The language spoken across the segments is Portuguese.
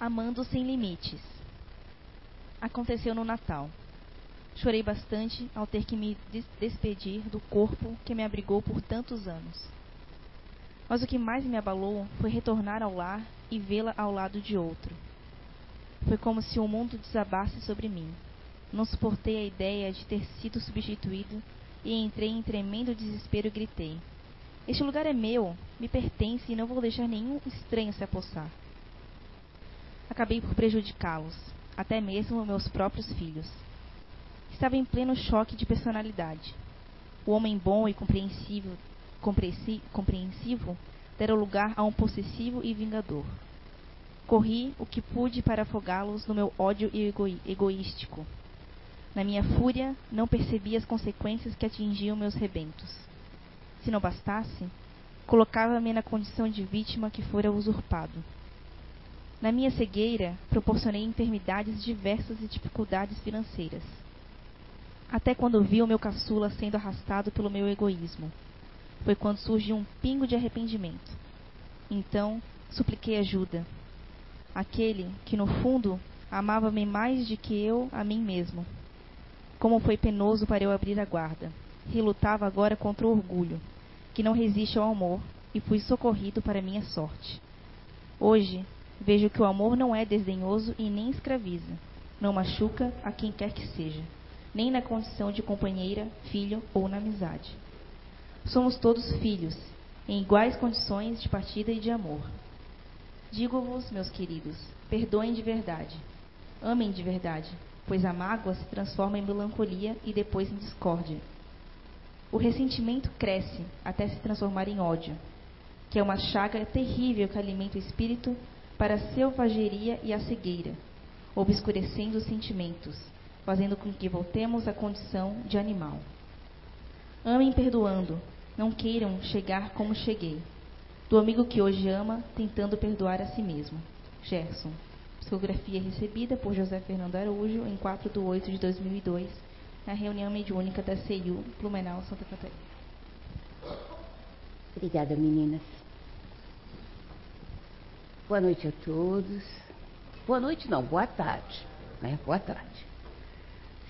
Amando sem limites. Aconteceu no Natal. Chorei bastante ao ter que me despedir do corpo que me abrigou por tantos anos. Mas o que mais me abalou foi retornar ao lar e vê-la ao lado de outro. Foi como se o mundo desabasse sobre mim. Não suportei a ideia de ter sido substituído e entrei em tremendo desespero e gritei: Este lugar é meu, me pertence e não vou deixar nenhum estranho se apossar acabei por prejudicá-los, até mesmo meus próprios filhos. Estava em pleno choque de personalidade. O homem bom e compreensivo, compreensivo dera lugar a um possessivo e vingador. Corri o que pude para afogá-los no meu ódio egoístico. Na minha fúria, não percebi as consequências que atingiam meus rebentos. Se não bastasse, colocava-me na condição de vítima que fora usurpado. Na minha cegueira, proporcionei enfermidades diversas e dificuldades financeiras. Até quando vi o meu caçula sendo arrastado pelo meu egoísmo. Foi quando surgiu um pingo de arrependimento. Então, supliquei ajuda. Aquele que, no fundo, amava-me mais do que eu a mim mesmo. Como foi penoso para eu abrir a guarda. Relutava agora contra o orgulho, que não resiste ao amor, e fui socorrido para minha sorte. Hoje, Vejo que o amor não é desdenhoso e nem escraviza, não machuca a quem quer que seja, nem na condição de companheira, filho ou na amizade. Somos todos filhos, em iguais condições de partida e de amor. Digo-vos, meus queridos, perdoem de verdade, amem de verdade, pois a mágoa se transforma em melancolia e depois em discórdia. O ressentimento cresce até se transformar em ódio, que é uma chaga terrível que alimenta o espírito para a selvageria e a cegueira, obscurecendo os sentimentos, fazendo com que voltemos à condição de animal. Amem perdoando, não queiram chegar como cheguei. Do amigo que hoje ama, tentando perdoar a si mesmo. Gerson. Psicografia recebida por José Fernando Araújo em 4 de 8 de 2002, na reunião mediúnica da CIU, Blumenau, Santa Catarina. Obrigada, meninas. Boa noite a todos. Boa noite não, boa tarde, né? Boa tarde.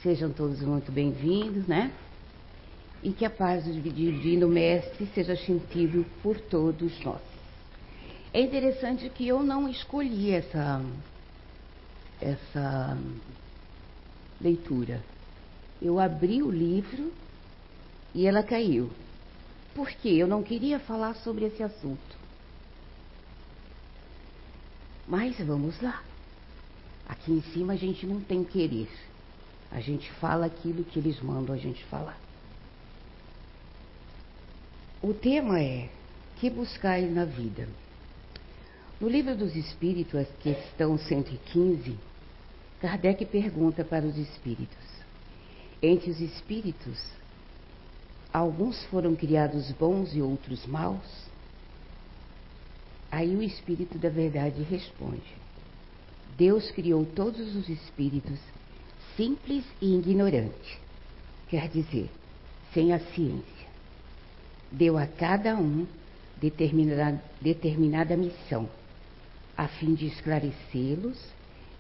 Sejam todos muito bem-vindos, né? E que a paz do Divino Mestre seja sentido por todos nós. É interessante que eu não escolhi essa, essa leitura. Eu abri o livro e ela caiu. Por quê? Eu não queria falar sobre esse assunto. Mas vamos lá. Aqui em cima a gente não tem querer. A gente fala aquilo que eles mandam a gente falar. O tema é Que buscais na vida? No livro dos Espíritos, questão 115, Kardec pergunta para os espíritos: Entre os espíritos, alguns foram criados bons e outros maus? Aí o Espírito da Verdade responde: Deus criou todos os espíritos simples e ignorantes, quer dizer, sem a ciência. Deu a cada um determinada, determinada missão, a fim de esclarecê-los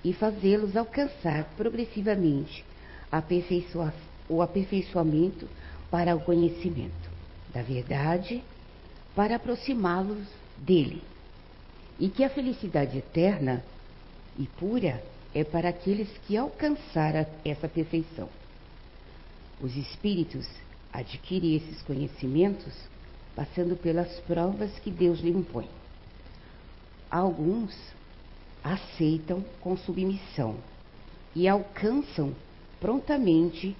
e fazê-los alcançar progressivamente o aperfeiçoamento para o conhecimento da verdade, para aproximá-los dele e que a felicidade eterna e pura é para aqueles que alcançaram essa perfeição. Os espíritos adquirem esses conhecimentos passando pelas provas que Deus lhe impõe. Alguns aceitam com submissão e alcançam prontamente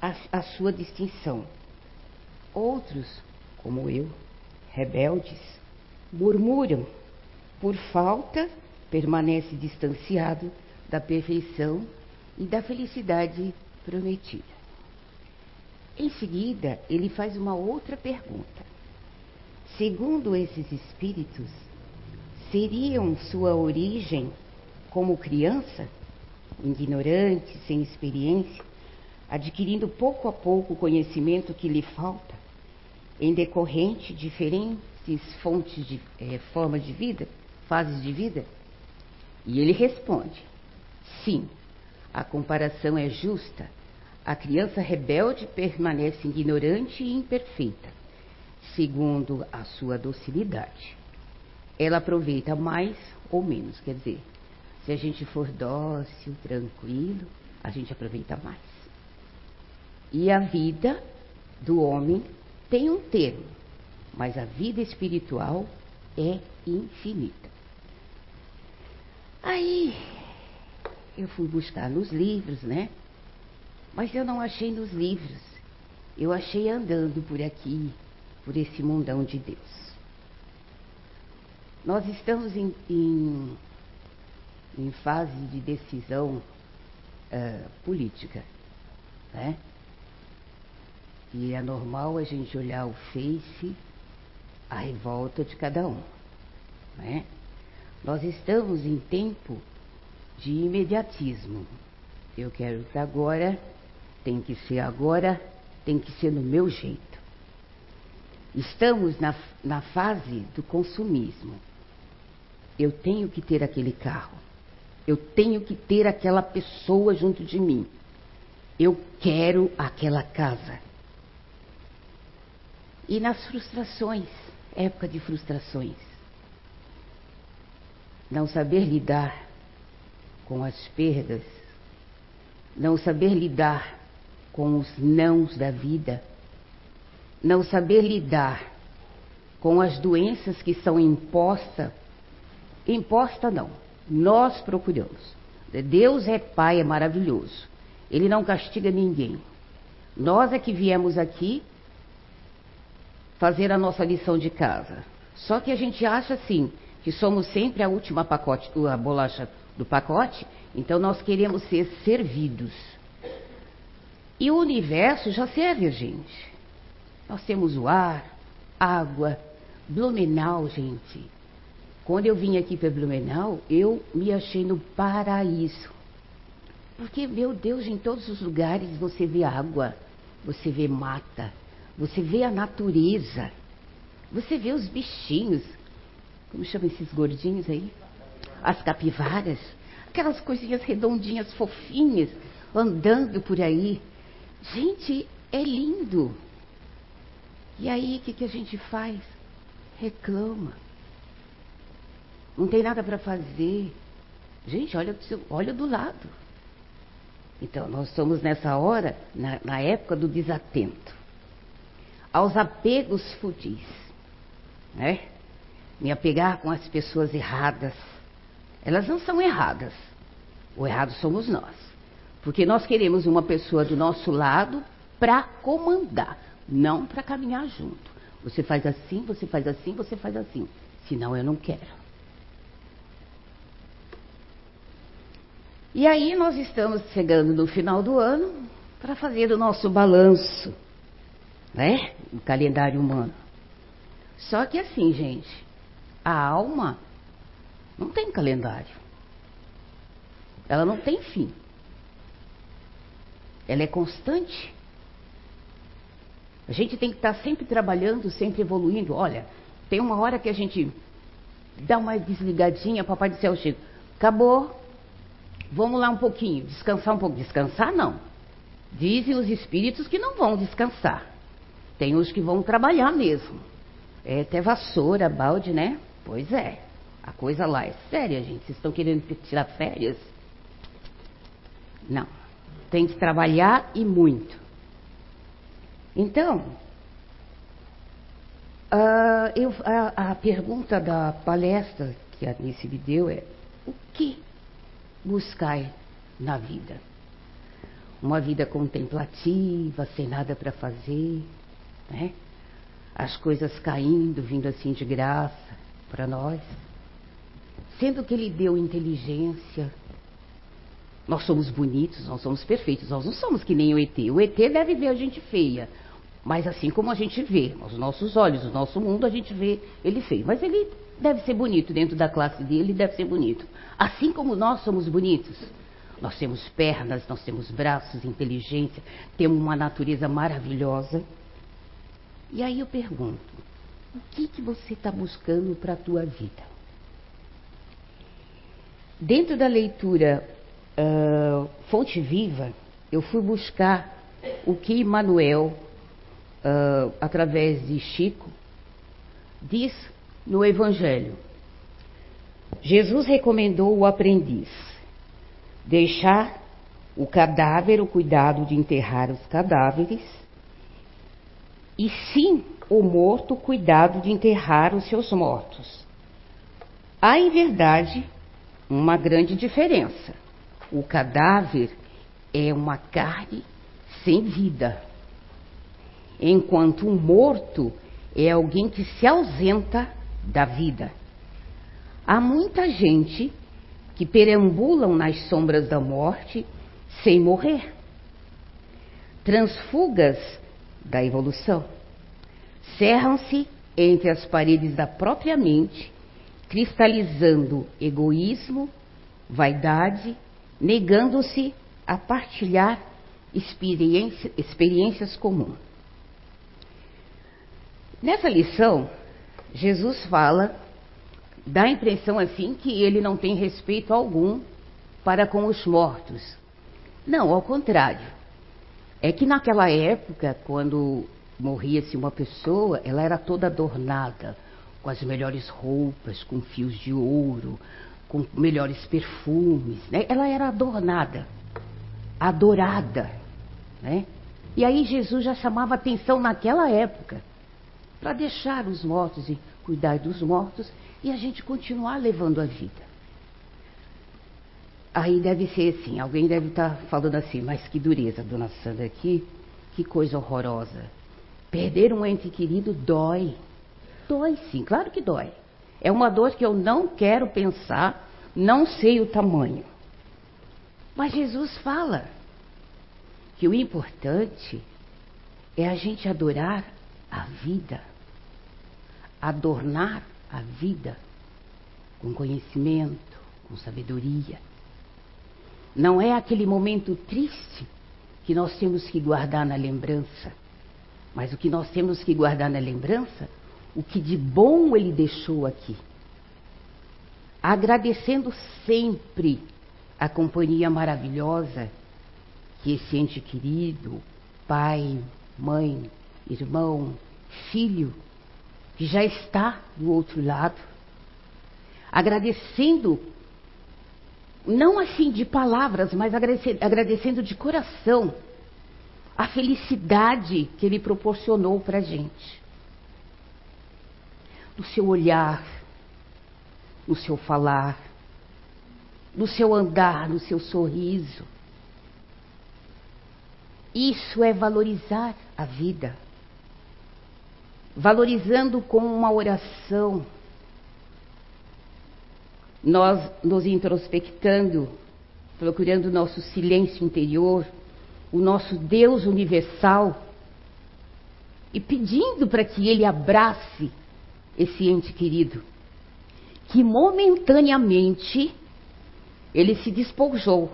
a, a sua distinção. Outros, como eu, rebeldes, murmuram por falta, permanece distanciado da perfeição e da felicidade prometida. Em seguida, ele faz uma outra pergunta. Segundo esses espíritos, seriam sua origem como criança, ignorante, sem experiência, adquirindo pouco a pouco o conhecimento que lhe falta, em decorrente de diferentes fontes de é, formas de vida? Fases de vida? E ele responde: sim, a comparação é justa. A criança rebelde permanece ignorante e imperfeita, segundo a sua docilidade. Ela aproveita mais ou menos, quer dizer, se a gente for dócil, tranquilo, a gente aproveita mais. E a vida do homem tem um termo, mas a vida espiritual é infinita. Aí eu fui buscar nos livros, né? Mas eu não achei nos livros. Eu achei andando por aqui, por esse mundão de Deus. Nós estamos em, em, em fase de decisão uh, política, né? E é normal a gente olhar o Face, a revolta de cada um, né? Nós estamos em tempo de imediatismo. Eu quero que agora, tem que ser agora, tem que ser no meu jeito. Estamos na, na fase do consumismo. Eu tenho que ter aquele carro. Eu tenho que ter aquela pessoa junto de mim. Eu quero aquela casa. E nas frustrações, época de frustrações, não saber lidar com as perdas, não saber lidar com os nãos da vida, não saber lidar com as doenças que são impostas, imposta não, nós procuramos. Deus é Pai, é maravilhoso. Ele não castiga ninguém. Nós é que viemos aqui fazer a nossa lição de casa. Só que a gente acha assim, que somos sempre a última pacote, a bolacha do pacote, então nós queremos ser servidos. E o universo já serve a gente. Nós temos o ar, água, Blumenau, gente. Quando eu vim aqui para Blumenau, eu me achei no paraíso. Porque, meu Deus, em todos os lugares você vê água, você vê mata, você vê a natureza, você vê os bichinhos. Como chamam esses gordinhos aí? as capivaras, aquelas coisinhas redondinhas, fofinhas, andando por aí. Gente, é lindo. E aí, o que, que a gente faz? Reclama. Não tem nada para fazer. Gente, olha, olha do lado. Então, nós estamos nessa hora, na, na época do desatento. Aos apegos fudis. Né? Me apegar com as pessoas erradas elas não são erradas. O errado somos nós. Porque nós queremos uma pessoa do nosso lado para comandar, não para caminhar junto. Você faz assim, você faz assim, você faz assim. Senão eu não quero. E aí nós estamos chegando no final do ano para fazer o nosso balanço, né? O calendário humano. Só que assim, gente, a alma não tem calendário. Ela não tem fim. Ela é constante. A gente tem que estar sempre trabalhando, sempre evoluindo. Olha, tem uma hora que a gente dá uma desligadinha, papai do céu chega. Acabou. Vamos lá um pouquinho, descansar um pouco. Descansar não. Dizem os espíritos que não vão descansar. Tem os que vão trabalhar mesmo. É até vassoura, balde, né? Pois é. A coisa lá é séria, gente. Vocês estão querendo tirar férias? Não. Tem que trabalhar e muito. Então, uh, eu, a, a, pergunta da palestra que a Anice me deu é: o que buscar na vida? Uma vida contemplativa, sem nada para fazer, né? As coisas caindo, vindo assim de graça para nós sendo que Ele deu inteligência. Nós somos bonitos, nós somos perfeitos, nós não somos que nem o ET. O ET deve ver a gente feia, mas assim como a gente vê, os nossos olhos, o nosso mundo, a gente vê ele feio. Mas ele deve ser bonito dentro da classe dele, ele deve ser bonito. Assim como nós somos bonitos. Nós temos pernas, nós temos braços, inteligência, temos uma natureza maravilhosa. E aí eu pergunto, o que, que você está buscando para a tua vida? dentro da leitura uh, Fonte Viva, eu fui buscar o que Manuel, uh, através de Chico, diz no Evangelho. Jesus recomendou o aprendiz deixar o cadáver o cuidado de enterrar os cadáveres, e sim o morto cuidado de enterrar os seus mortos. Há, em verdade, uma grande diferença. O cadáver é uma carne sem vida, enquanto o morto é alguém que se ausenta da vida. Há muita gente que perambulam nas sombras da morte sem morrer. Transfugas da evolução. Cerram-se entre as paredes da própria mente, cristalizando egoísmo, vaidade, negando-se a partilhar experiência, experiências comuns. Nessa lição, Jesus fala, dá a impressão assim que ele não tem respeito algum para com os mortos. Não, ao contrário. É que naquela época, quando morria-se uma pessoa, ela era toda adornada, com as melhores roupas, com fios de ouro, com melhores perfumes. Né? Ela era adornada, adorada. Né? E aí Jesus já chamava atenção naquela época para deixar os mortos e cuidar dos mortos e a gente continuar levando a vida. Aí deve ser assim, alguém deve estar tá falando assim, mas que dureza, dona Sandra, que, que coisa horrorosa. Perder um ente querido dói. Dói sim, claro que dói. É uma dor que eu não quero pensar, não sei o tamanho. Mas Jesus fala que o importante é a gente adorar a vida adornar a vida com conhecimento, com sabedoria. Não é aquele momento triste que nós temos que guardar na lembrança, mas o que nós temos que guardar na lembrança, o que de bom ele deixou aqui. Agradecendo sempre a companhia maravilhosa que esse ente querido, pai, mãe, irmão, filho, que já está do outro lado, agradecendo, não assim de palavras, mas agradecendo de coração a felicidade que Ele proporcionou para a gente. No seu olhar, no seu falar, no seu andar, no seu sorriso. Isso é valorizar a vida valorizando com uma oração, nós nos introspectando, procurando o nosso silêncio interior, o nosso Deus universal, e pedindo para que Ele abrace esse ente querido, que momentaneamente ele se despojou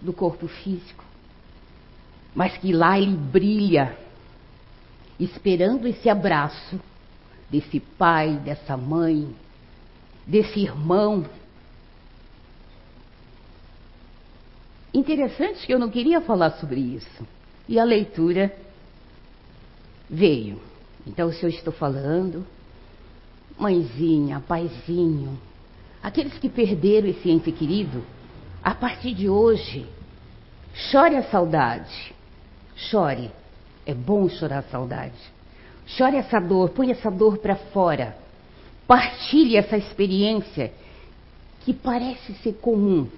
do corpo físico, mas que lá ele brilha esperando esse abraço desse pai, dessa mãe, desse irmão. Interessante que eu não queria falar sobre isso. E a leitura veio. Então, se eu estou falando, mãezinha, paizinho, aqueles que perderam esse ente querido, a partir de hoje, chore a saudade, chore, é bom chorar a saudade. Chore essa dor, põe essa dor para fora. Partilhe essa experiência que parece ser comum.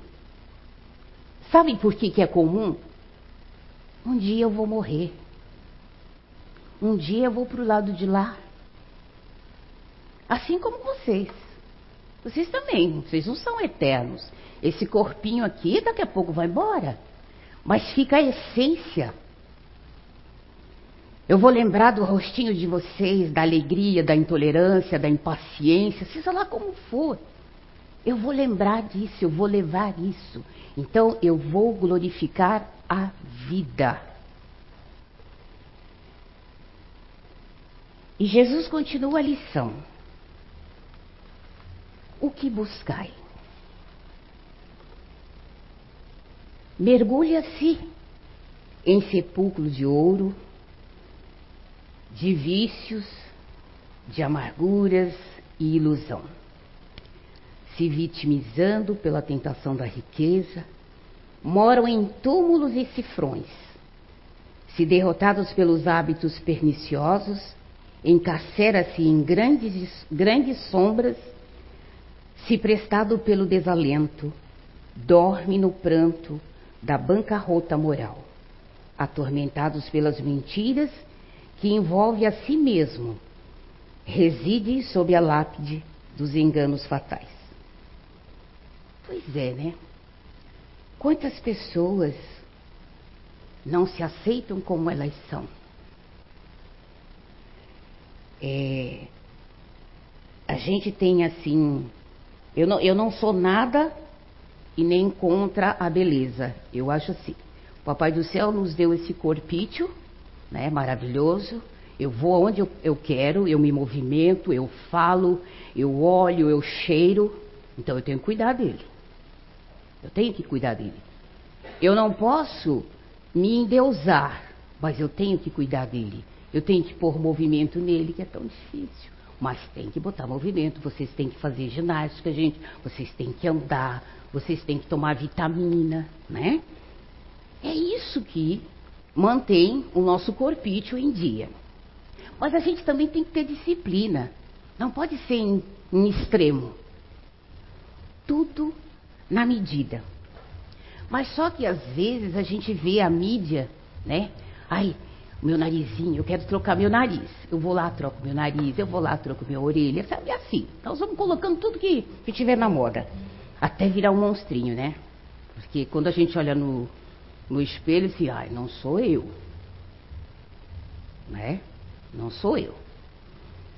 Sabem por que, que é comum? Um dia eu vou morrer. Um dia eu vou para o lado de lá. Assim como vocês. Vocês também, vocês não são eternos. Esse corpinho aqui daqui a pouco vai embora. Mas fica a essência eu vou lembrar do rostinho de vocês, da alegria, da intolerância, da impaciência, seja lá como for. Eu vou lembrar disso, eu vou levar isso. Então eu vou glorificar a vida. E Jesus continua a lição. O que buscai? mergulha-se em sepulcro de ouro, de vícios, de amarguras e ilusão, se vitimizando pela tentação da riqueza, moram em túmulos e cifrões, se derrotados pelos hábitos perniciosos, encarcera-se em grandes, grandes sombras, se prestado pelo desalento, dorme no pranto da bancarrota moral, atormentados pelas mentiras que envolve a si mesmo, reside sob a lápide dos enganos fatais. Pois é, né? Quantas pessoas não se aceitam como elas são? É, a gente tem assim. Eu não, eu não sou nada e nem contra a beleza. Eu acho assim. O Papai do Céu nos deu esse corpício, né, maravilhoso. Eu vou aonde eu, eu quero, eu me movimento, eu falo, eu olho, eu cheiro. Então eu tenho que cuidar dele. Eu tenho que cuidar dele. Eu não posso me endeusar, mas eu tenho que cuidar dele. Eu tenho que pôr movimento nele, que é tão difícil. Mas tem que botar movimento, vocês têm que fazer ginástica, gente, vocês têm que andar, vocês têm que tomar vitamina, né? É isso que mantém o nosso corpício em dia. Mas a gente também tem que ter disciplina. Não pode ser em, em extremo. Tudo na medida. Mas só que às vezes a gente vê a mídia, né? Ai, meu narizinho, eu quero trocar meu nariz. Eu vou lá, troco meu nariz, eu vou lá, troco minha orelha, sabe assim. Nós vamos colocando tudo que, que tiver na moda. Até virar um monstrinho, né? Porque quando a gente olha no, no espelho, assim, ai, não sou eu. Né? Não sou eu.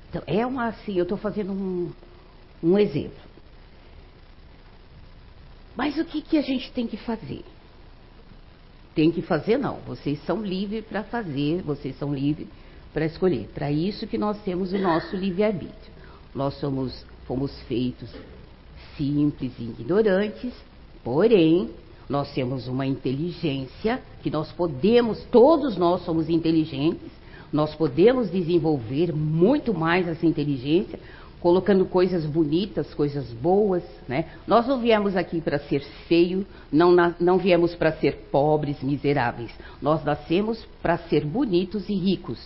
Então, é uma assim, eu estou fazendo um, um exemplo. Mas o que, que a gente tem que fazer? tem que fazer, não. Vocês são livres para fazer, vocês são livres para escolher. Para isso que nós temos o nosso livre-arbítrio. Nós somos, fomos feitos simples e ignorantes, porém, nós temos uma inteligência que nós podemos, todos nós somos inteligentes, nós podemos desenvolver muito mais essa inteligência colocando coisas bonitas, coisas boas, né? Nós não viemos aqui para ser feio, não, não viemos para ser pobres, miseráveis. Nós nascemos para ser bonitos e ricos.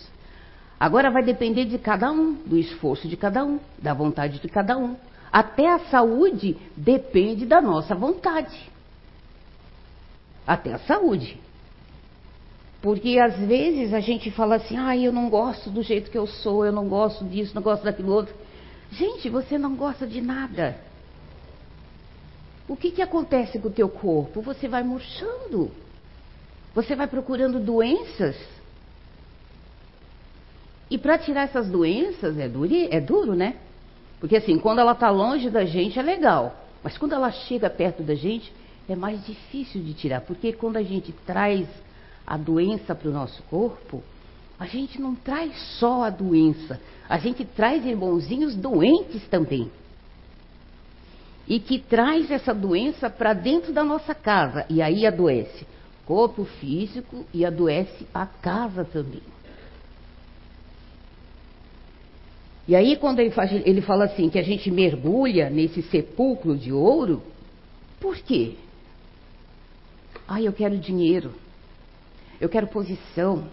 Agora vai depender de cada um, do esforço de cada um, da vontade de cada um. Até a saúde depende da nossa vontade. Até a saúde. Porque às vezes a gente fala assim, ah, eu não gosto do jeito que eu sou, eu não gosto disso, não gosto daquilo outro. Gente, você não gosta de nada. O que, que acontece com o teu corpo? Você vai murchando. Você vai procurando doenças. E para tirar essas doenças é duro, é duro, né? Porque assim, quando ela está longe da gente é legal. Mas quando ela chega perto da gente, é mais difícil de tirar. Porque quando a gente traz a doença para o nosso corpo, a gente não traz só a doença, a gente traz irmãozinhos doentes também. E que traz essa doença para dentro da nossa casa e aí adoece corpo físico e adoece a casa também. E aí, quando ele, faz, ele fala assim, que a gente mergulha nesse sepulcro de ouro, por quê? Ah, eu quero dinheiro, eu quero posição,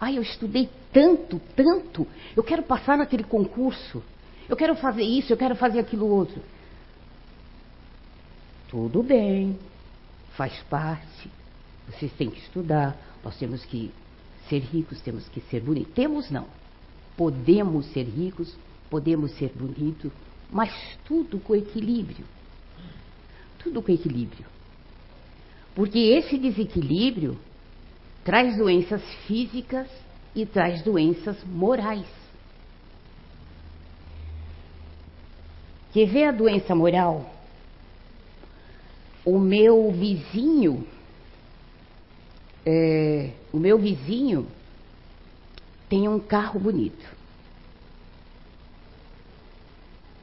Ai, eu estudei tanto, tanto. Eu quero passar naquele concurso. Eu quero fazer isso, eu quero fazer aquilo outro. Tudo bem, faz parte. Vocês têm que estudar. Nós temos que ser ricos, temos que ser bonitos. Temos não. Podemos ser ricos, podemos ser bonitos, mas tudo com equilíbrio. Tudo com equilíbrio. Porque esse desequilíbrio traz doenças físicas e traz doenças morais. Quer ver a doença moral? O meu vizinho, é, o meu vizinho tem um carro bonito.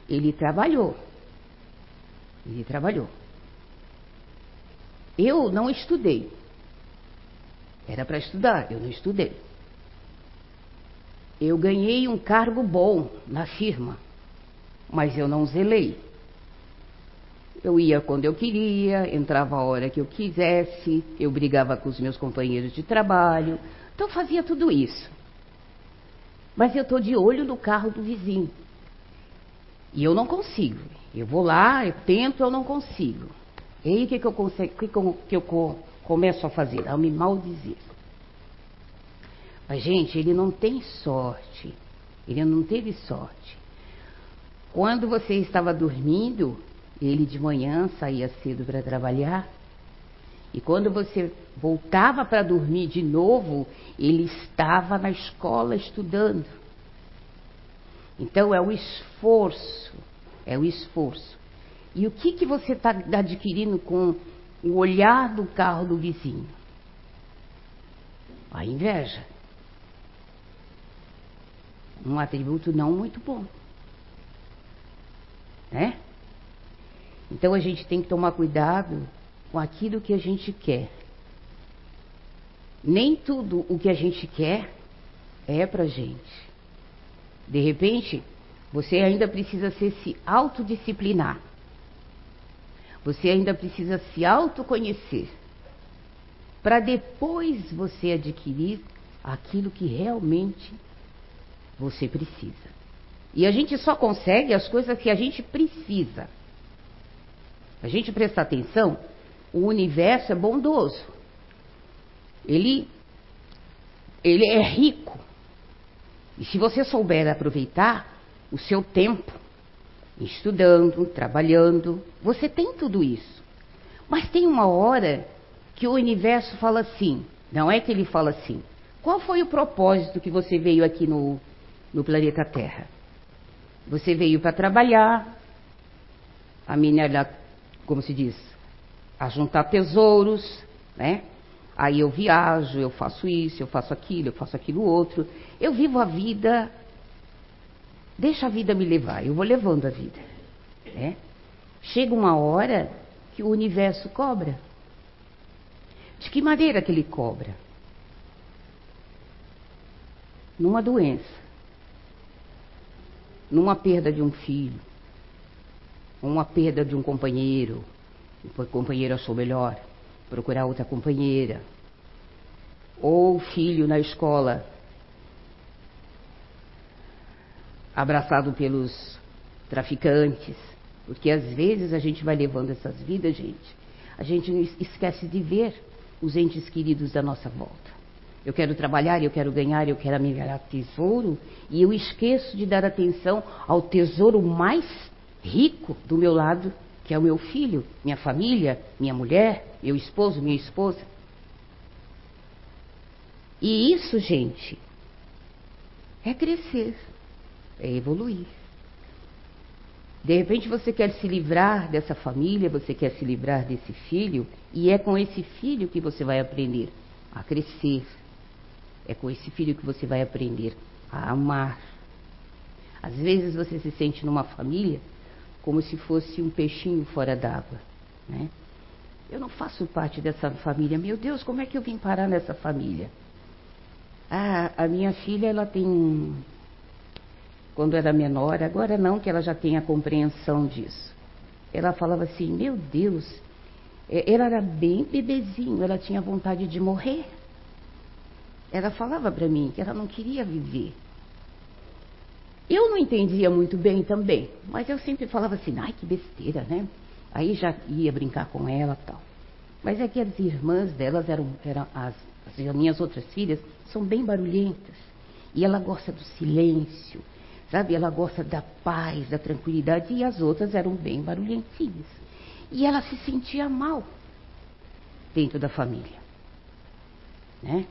Ele trabalhou. Ele trabalhou. Eu não estudei. Era para estudar, eu não estudei. Eu ganhei um cargo bom na firma, mas eu não zelei. Eu ia quando eu queria, entrava a hora que eu quisesse, eu brigava com os meus companheiros de trabalho, então fazia tudo isso. Mas eu estou de olho no carro do vizinho. E eu não consigo. Eu vou lá, eu tento, eu não consigo. E aí o que, que, eu, consigo, que, que eu começo a fazer? A me maldizer. Mas, gente, ele não tem sorte. Ele não teve sorte. Quando você estava dormindo, ele de manhã saía cedo para trabalhar. E quando você voltava para dormir de novo, ele estava na escola estudando. Então é o esforço, é o esforço. E o que, que você está adquirindo com o olhar do carro do vizinho? A inveja. Um atributo não muito bom. Né? Então a gente tem que tomar cuidado com aquilo que a gente quer. Nem tudo o que a gente quer é pra gente. De repente, você ainda precisa ser se autodisciplinar. Você ainda precisa se autoconhecer. Para depois você adquirir aquilo que realmente você precisa. E a gente só consegue as coisas que a gente precisa. A gente prestar atenção, o universo é bondoso. Ele, ele é rico. E se você souber aproveitar o seu tempo, estudando, trabalhando, você tem tudo isso. Mas tem uma hora que o universo fala assim, não é que ele fala assim. Qual foi o propósito que você veio aqui no, no planeta Terra? Você veio para trabalhar, a minha como se diz, a juntar tesouros, né? Aí eu viajo, eu faço isso, eu faço aquilo, eu faço aquilo outro. Eu vivo a vida, deixa a vida me levar, eu vou levando a vida. Né? Chega uma hora que o universo cobra. De que maneira que ele cobra? Numa doença, numa perda de um filho, uma perda de um companheiro, o companheiro achou melhor procurar outra companheira, ou filho na escola abraçado pelos traficantes, porque às vezes a gente vai levando essas vidas, gente, a gente esquece de ver os entes queridos da nossa volta. Eu quero trabalhar, eu quero ganhar, eu quero amigar tesouro, e eu esqueço de dar atenção ao tesouro mais rico do meu lado, que é o meu filho, minha família, minha mulher, meu esposo, minha esposa. E isso, gente, é crescer, é evoluir. De repente você quer se livrar dessa família, você quer se livrar desse filho, e é com esse filho que você vai aprender a crescer. É com esse filho que você vai aprender a amar. Às vezes você se sente numa família como se fosse um peixinho fora d'água. Né? Eu não faço parte dessa família. Meu Deus, como é que eu vim parar nessa família? Ah, a minha filha, ela tem. Quando era menor, agora não, que ela já tem a compreensão disso. Ela falava assim: Meu Deus, é, ela era bem bebezinho, ela tinha vontade de morrer. Ela falava para mim que ela não queria viver. Eu não entendia muito bem também, mas eu sempre falava assim, ai que besteira, né? Aí já ia brincar com ela tal. Mas é que as irmãs delas eram, eram as, as minhas outras filhas, são bem barulhentas. E ela gosta do silêncio, sabe? Ela gosta da paz, da tranquilidade, e as outras eram bem barulhentinhas. E ela se sentia mal dentro da família. Né?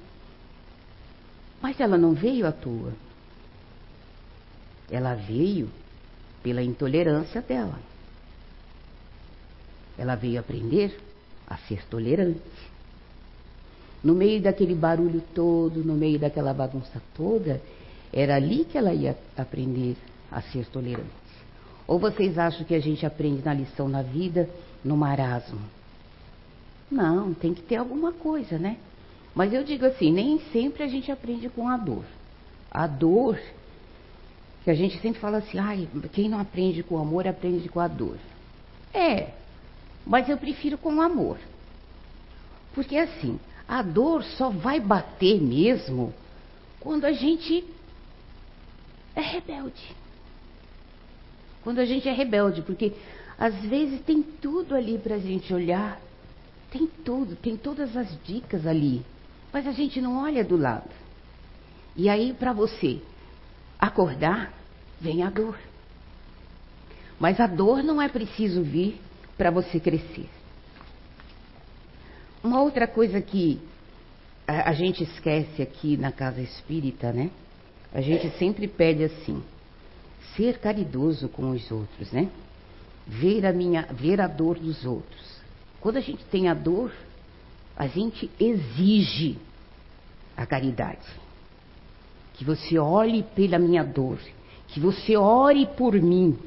Mas ela não veio à toa. Ela veio pela intolerância dela. Ela veio aprender a ser tolerante. No meio daquele barulho todo, no meio daquela bagunça toda, era ali que ela ia aprender a ser tolerante. Ou vocês acham que a gente aprende na lição na vida no marasmo? Não, tem que ter alguma coisa, né? Mas eu digo assim, nem sempre a gente aprende com a dor. A dor, que a gente sempre fala assim, ai, quem não aprende com amor, aprende com a dor. É, mas eu prefiro com amor. Porque assim, a dor só vai bater mesmo quando a gente é rebelde. Quando a gente é rebelde, porque às vezes tem tudo ali para a gente olhar, tem tudo, tem todas as dicas ali, mas a gente não olha do lado. E aí, para você acordar, vem a dor. Mas a dor não é preciso vir para você crescer. Uma outra coisa que a, gente esquece aqui na casa espírita, né? A gente sempre pede assim: ser caridoso com os outros, né? Ver a minha, ver a dor dos outros. Quando a gente tem a dor, a gente exige a caridade. Que você olhe pela minha dor, que você ore por mim.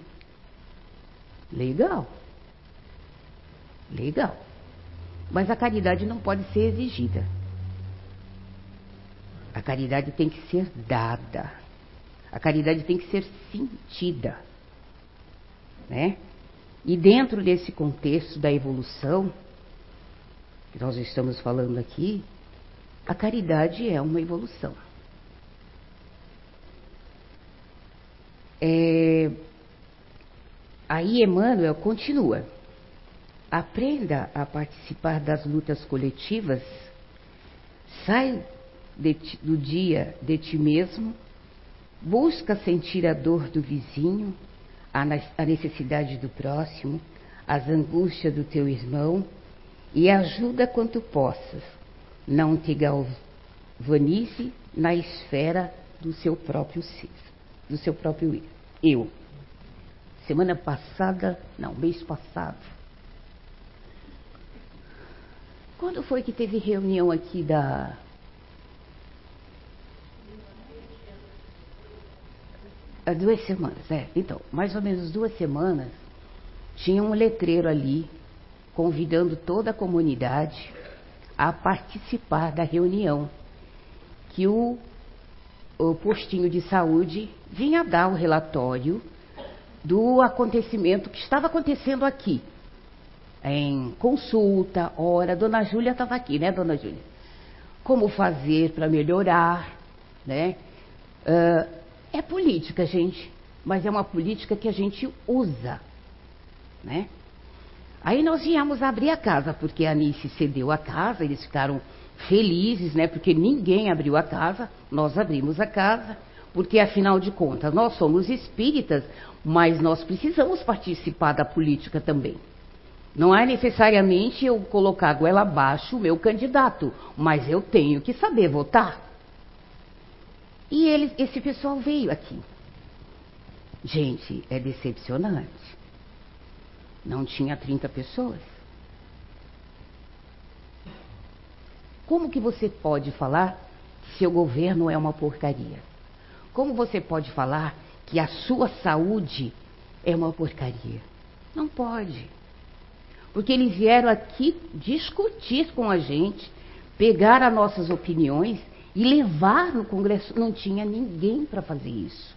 Legal. Legal. Mas a caridade não pode ser exigida. A caridade tem que ser dada. A caridade tem que ser sentida. Né? E dentro desse contexto da evolução, que nós estamos falando aqui, a caridade é uma evolução. É... Aí Emmanuel continua. Aprenda a participar das lutas coletivas. Sai ti, do dia de ti mesmo. Busca sentir a dor do vizinho, a, a necessidade do próximo, as angústias do teu irmão e ajuda quanto possas. Não te galvanize na esfera do seu próprio ser, do seu próprio eu. Semana passada, não, mês passado, Quando foi que teve reunião aqui da. Duas semanas, é. Então, mais ou menos duas semanas, tinha um letreiro ali convidando toda a comunidade a participar da reunião que o, o postinho de saúde vinha dar o relatório do acontecimento que estava acontecendo aqui em consulta, hora. Dona Júlia estava aqui, né, Dona Júlia? Como fazer para melhorar, né? Uh, é política, gente, mas é uma política que a gente usa, né? Aí nós viemos abrir a casa, porque a Anice cedeu a casa, eles ficaram felizes, né? Porque ninguém abriu a casa, nós abrimos a casa, porque afinal de contas nós somos espíritas, mas nós precisamos participar da política também. Não é necessariamente eu colocar goela abaixo o meu candidato, mas eu tenho que saber votar. E ele, esse pessoal veio aqui. Gente, é decepcionante. Não tinha 30 pessoas. Como que você pode falar que seu governo é uma porcaria? Como você pode falar que a sua saúde é uma porcaria? Não pode. Porque eles vieram aqui discutir com a gente, pegar as nossas opiniões e levar no Congresso. Não tinha ninguém para fazer isso.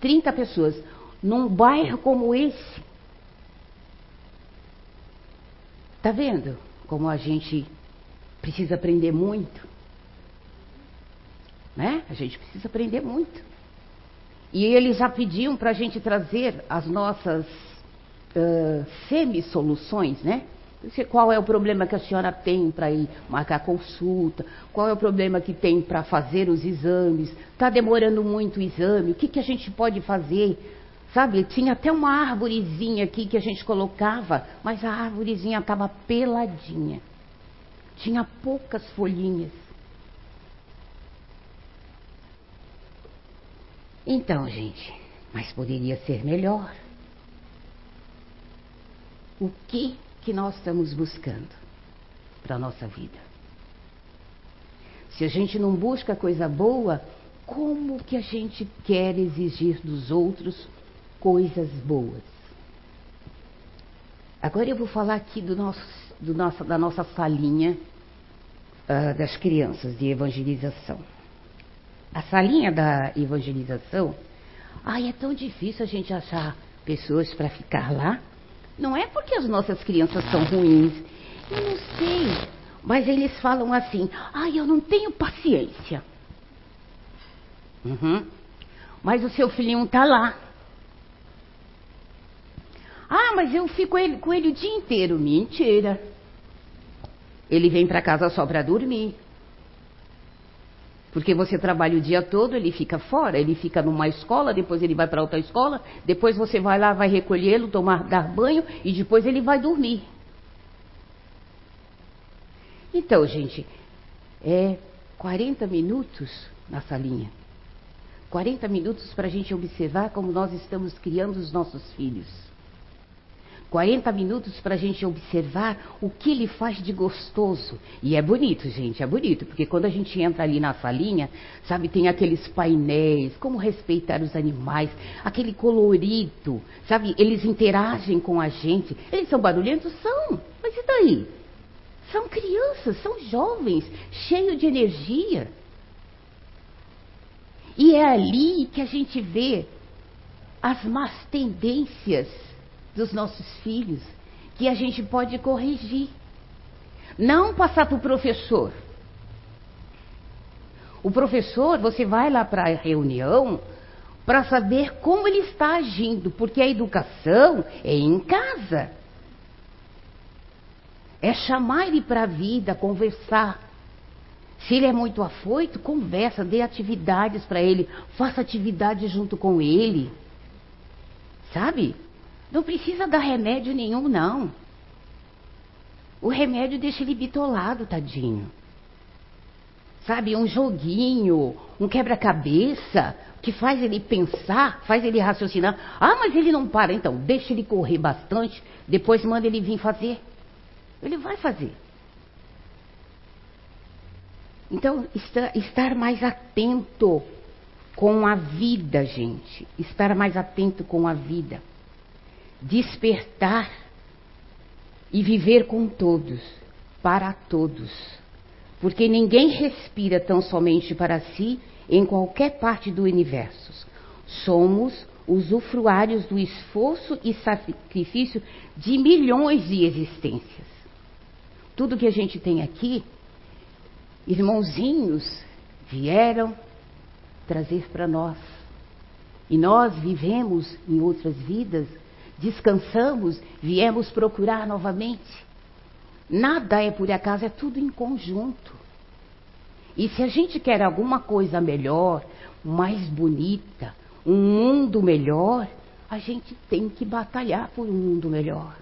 30 pessoas. Num bairro como esse. Tá vendo como a gente precisa aprender muito? Né? A gente precisa aprender muito. E eles já pediam para a gente trazer as nossas uh, semi-soluções, né? Qual é o problema que a senhora tem para ir marcar consulta? Qual é o problema que tem para fazer os exames? Está demorando muito o exame? O que, que a gente pode fazer? Sabe, tinha até uma árvorezinha aqui que a gente colocava, mas a árvorezinha estava peladinha. Tinha poucas folhinhas. Então, gente, mas poderia ser melhor o que que nós estamos buscando para a nossa vida. Se a gente não busca coisa boa, como que a gente quer exigir dos outros coisas boas? Agora eu vou falar aqui do nosso nossa, da nossa salinha uh, das crianças de evangelização. A salinha da evangelização, ai, é tão difícil a gente achar pessoas para ficar lá. Não é porque as nossas crianças são ruins, eu não sei, mas eles falam assim: ai, eu não tenho paciência. Uhum. Mas o seu filhinho está lá. Ah, mas eu fico com ele o dia inteiro. Mentira. Ele vem para casa só para dormir. Porque você trabalha o dia todo, ele fica fora, ele fica numa escola, depois ele vai para outra escola, depois você vai lá, vai recolhê-lo, tomar, dar banho e depois ele vai dormir. Então, gente, é 40 minutos na salinha. 40 minutos para a gente observar como nós estamos criando os nossos filhos. 40 minutos para a gente observar o que ele faz de gostoso. E é bonito, gente, é bonito, porque quando a gente entra ali na salinha, sabe, tem aqueles painéis, como respeitar os animais, aquele colorido, sabe, eles interagem com a gente. Eles são barulhentos? São, mas e daí? São crianças, são jovens, cheios de energia. E é ali que a gente vê as más tendências dos nossos filhos, que a gente pode corrigir. Não passar para o professor. O professor, você vai lá para a reunião para saber como ele está agindo, porque a educação é em casa. É chamar ele para a vida, conversar. Se ele é muito afoito, conversa, dê atividades para ele, faça atividade junto com ele. Sabe? Não precisa dar remédio nenhum, não. O remédio deixa ele bitolado, tadinho. Sabe, um joguinho, um quebra-cabeça, que faz ele pensar, faz ele raciocinar. Ah, mas ele não para, então deixa ele correr bastante, depois manda ele vir fazer. Ele vai fazer. Então, estar mais atento com a vida, gente. Estar mais atento com a vida. Despertar e viver com todos, para todos. Porque ninguém respira tão somente para si em qualquer parte do universo. Somos usufruários do esforço e sacrifício de milhões de existências. Tudo que a gente tem aqui irmãozinhos vieram trazer para nós. E nós vivemos em outras vidas, descansamos, viemos procurar novamente. Nada é por acaso, é tudo em conjunto. E se a gente quer alguma coisa melhor, mais bonita, um mundo melhor, a gente tem que batalhar por um mundo melhor.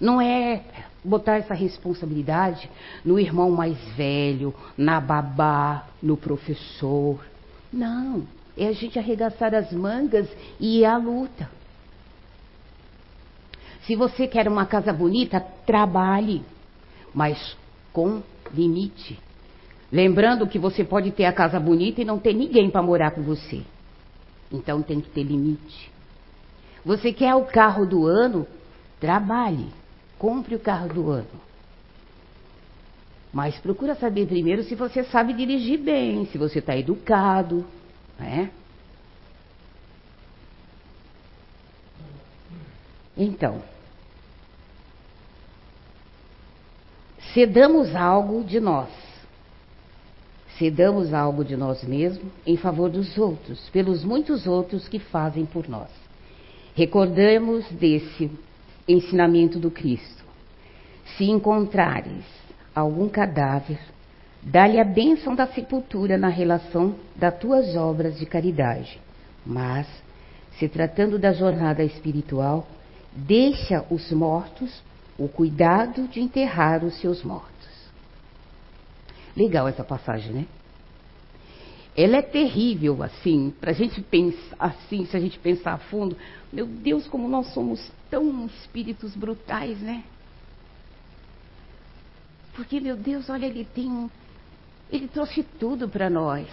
Não é botar essa responsabilidade no irmão mais velho, na babá, no professor. Não, é a gente arregaçar as mangas e ir à luta. Se você quer uma casa bonita, trabalhe, mas com limite. Lembrando que você pode ter a casa bonita e não ter ninguém para morar com você. Então tem que ter limite. Você quer o carro do ano? Trabalhe compre o carro do ano. Mas procura saber primeiro se você sabe dirigir bem, se você está educado, né? Então, cedamos algo de nós, cedamos algo de nós mesmos em favor dos outros, pelos muitos outros que fazem por nós. Recordamos desse ensinamento do Cristo. Se encontrares algum cadáver, dá-lhe a bênção da sepultura na relação das tuas obras de caridade. Mas, se tratando da jornada espiritual, deixa os mortos o cuidado de enterrar os seus mortos. Legal essa passagem, né? Ela é terrível, assim, para a gente pensar assim, se a gente pensar a fundo. Meu Deus, como nós somos tão espíritos brutais, né? Porque, meu Deus, olha, ele tem. Ele trouxe tudo para nós.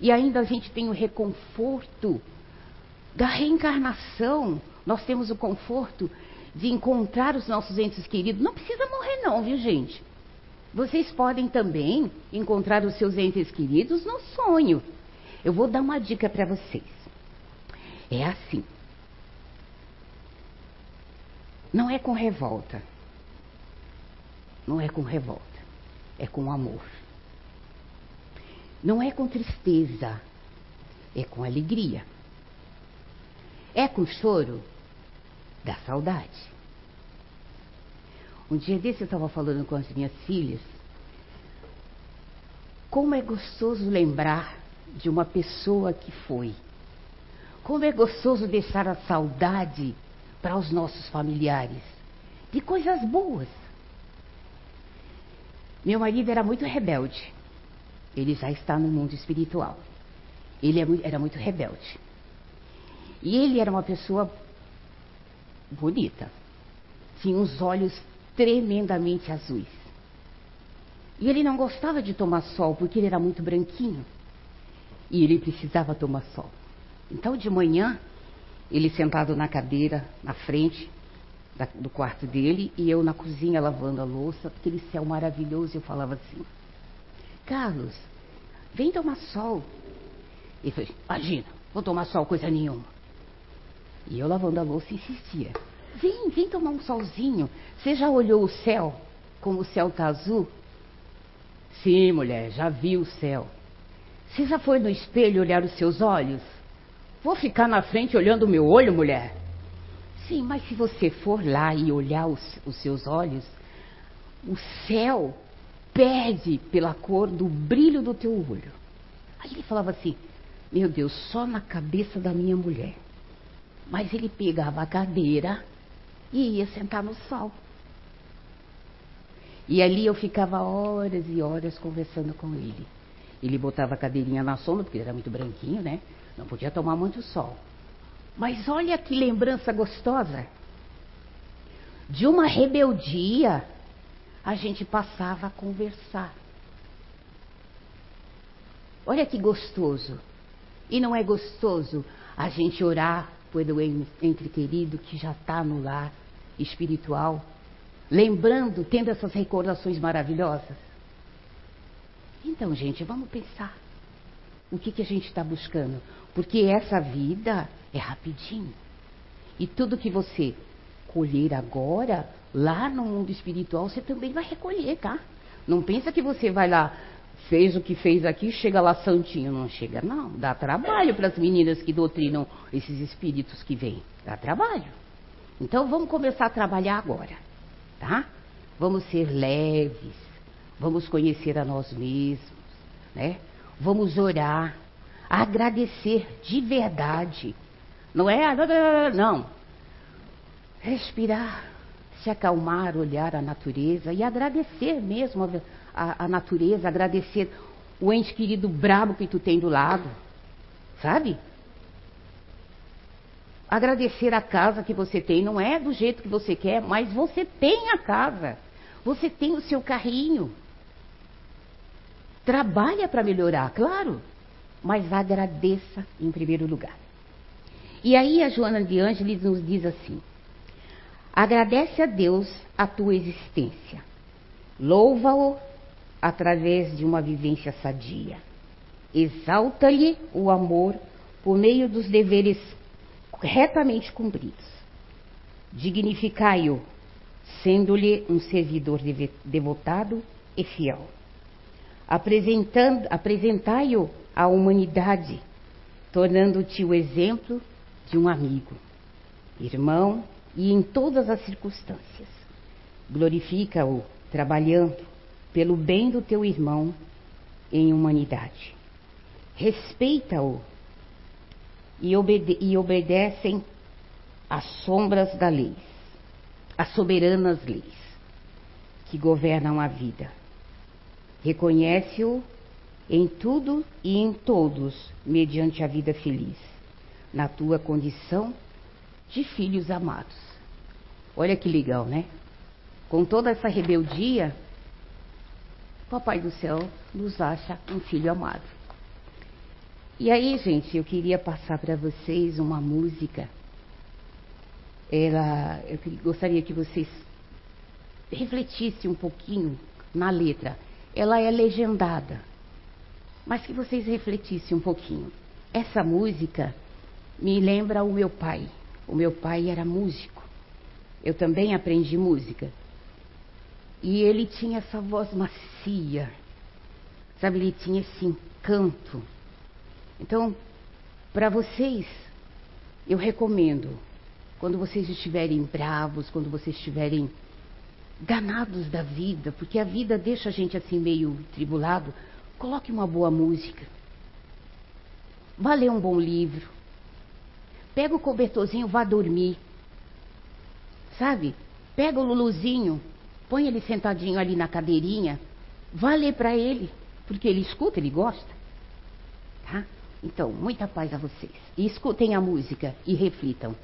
E ainda a gente tem o reconforto da reencarnação. Nós temos o conforto de encontrar os nossos entes queridos. Não precisa morrer, não, viu, gente? Vocês podem também encontrar os seus entes queridos no sonho. Eu vou dar uma dica para vocês. É assim. Não é com revolta. Não é com revolta. É com amor. Não é com tristeza. É com alegria. É com choro da saudade. Um dia desse eu estava falando com as minhas filhas. Como é gostoso lembrar de uma pessoa que foi. Como é gostoso deixar a saudade para os nossos familiares de coisas boas. Meu marido era muito rebelde. Ele já está no mundo espiritual. Ele é era muito rebelde. E ele era uma pessoa bonita. Tinha uns olhos tremendamente azuis. E ele não gostava de tomar sol porque ele era muito branquinho. E ele precisava tomar sol. Então, de manhã, ele sentado na cadeira, na frente da, do quarto dele, e eu na cozinha lavando a louça, aquele céu maravilhoso, eu falava assim: Carlos, vem tomar sol. Ele falou: Imagina, vou tomar sol coisa nenhuma. E eu lavando a louça insistia: Vem, vem tomar um solzinho. Você já olhou o céu? Como o céu está azul? Sim, mulher, já vi o céu. Você já foi no espelho olhar os seus olhos? Vou ficar na frente olhando o meu olho, mulher? Sim, mas se você for lá e olhar os, os seus olhos, o céu perde pela cor do brilho do teu olho. Aí ele falava assim: Meu Deus, só na cabeça da minha mulher. Mas ele pegava a cadeira e ia sentar no sol. E ali eu ficava horas e horas conversando com ele. Ele botava a cadeirinha na sombra, porque era muito branquinho, né? Não podia tomar muito sol. Mas olha que lembrança gostosa. De uma rebeldia, a gente passava a conversar. Olha que gostoso. E não é gostoso a gente orar pelo entre querido que já está no lar espiritual, lembrando, tendo essas recordações maravilhosas? Então, gente, vamos pensar. O que, que a gente está buscando? Porque essa vida é rapidinho. E tudo que você colher agora, lá no mundo espiritual, você também vai recolher, tá? Não pensa que você vai lá, fez o que fez aqui, chega lá santinho. Não chega, não. Dá trabalho para as meninas que doutrinam esses espíritos que vêm. Dá trabalho. Então vamos começar a trabalhar agora, tá? Vamos ser leves, vamos conhecer a nós mesmos, né? Vamos orar, agradecer de verdade. Não é, não. Respirar, se acalmar, olhar a natureza e agradecer mesmo a, a, a natureza, agradecer o ente querido brabo que tu tem do lado, sabe? Agradecer a casa que você tem, não é do jeito que você quer, mas você tem a casa, você tem o seu carrinho, Trabalha para melhorar, claro, mas agradeça em primeiro lugar. E aí a Joana de Ângeles nos diz assim: agradece a Deus a tua existência, louva-o através de uma vivência sadia, exalta-lhe o amor por meio dos deveres retamente cumpridos, dignificai-o, sendo-lhe um servidor devotado e fiel. Apresentai-o à humanidade, tornando-te o exemplo de um amigo, irmão e em todas as circunstâncias. Glorifica-o trabalhando pelo bem do teu irmão em humanidade. Respeita-o e, obede e obedecem às sombras da lei, às soberanas leis que governam a vida Reconhece-o em tudo e em todos, mediante a vida feliz, na tua condição de filhos amados. Olha que legal, né? Com toda essa rebeldia, Papai do céu nos acha um filho amado. E aí, gente, eu queria passar para vocês uma música ela, eu gostaria que vocês refletissem um pouquinho na letra. Ela é legendada, mas que vocês refletissem um pouquinho. Essa música me lembra o meu pai. O meu pai era músico. Eu também aprendi música. E ele tinha essa voz macia, sabe? Ele tinha esse encanto. Então, para vocês, eu recomendo, quando vocês estiverem bravos, quando vocês estiverem danados da vida, porque a vida deixa a gente assim meio tribulado, coloque uma boa música. Vá ler um bom livro. Pega o cobertorzinho, vá dormir. Sabe? Pega o Luluzinho, põe ele sentadinho ali na cadeirinha, vá ler para ele, porque ele escuta, ele gosta. Tá? Então, muita paz a vocês. E escutem a música e reflitam.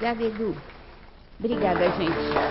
Obrigada, Edu. Obrigada, gente.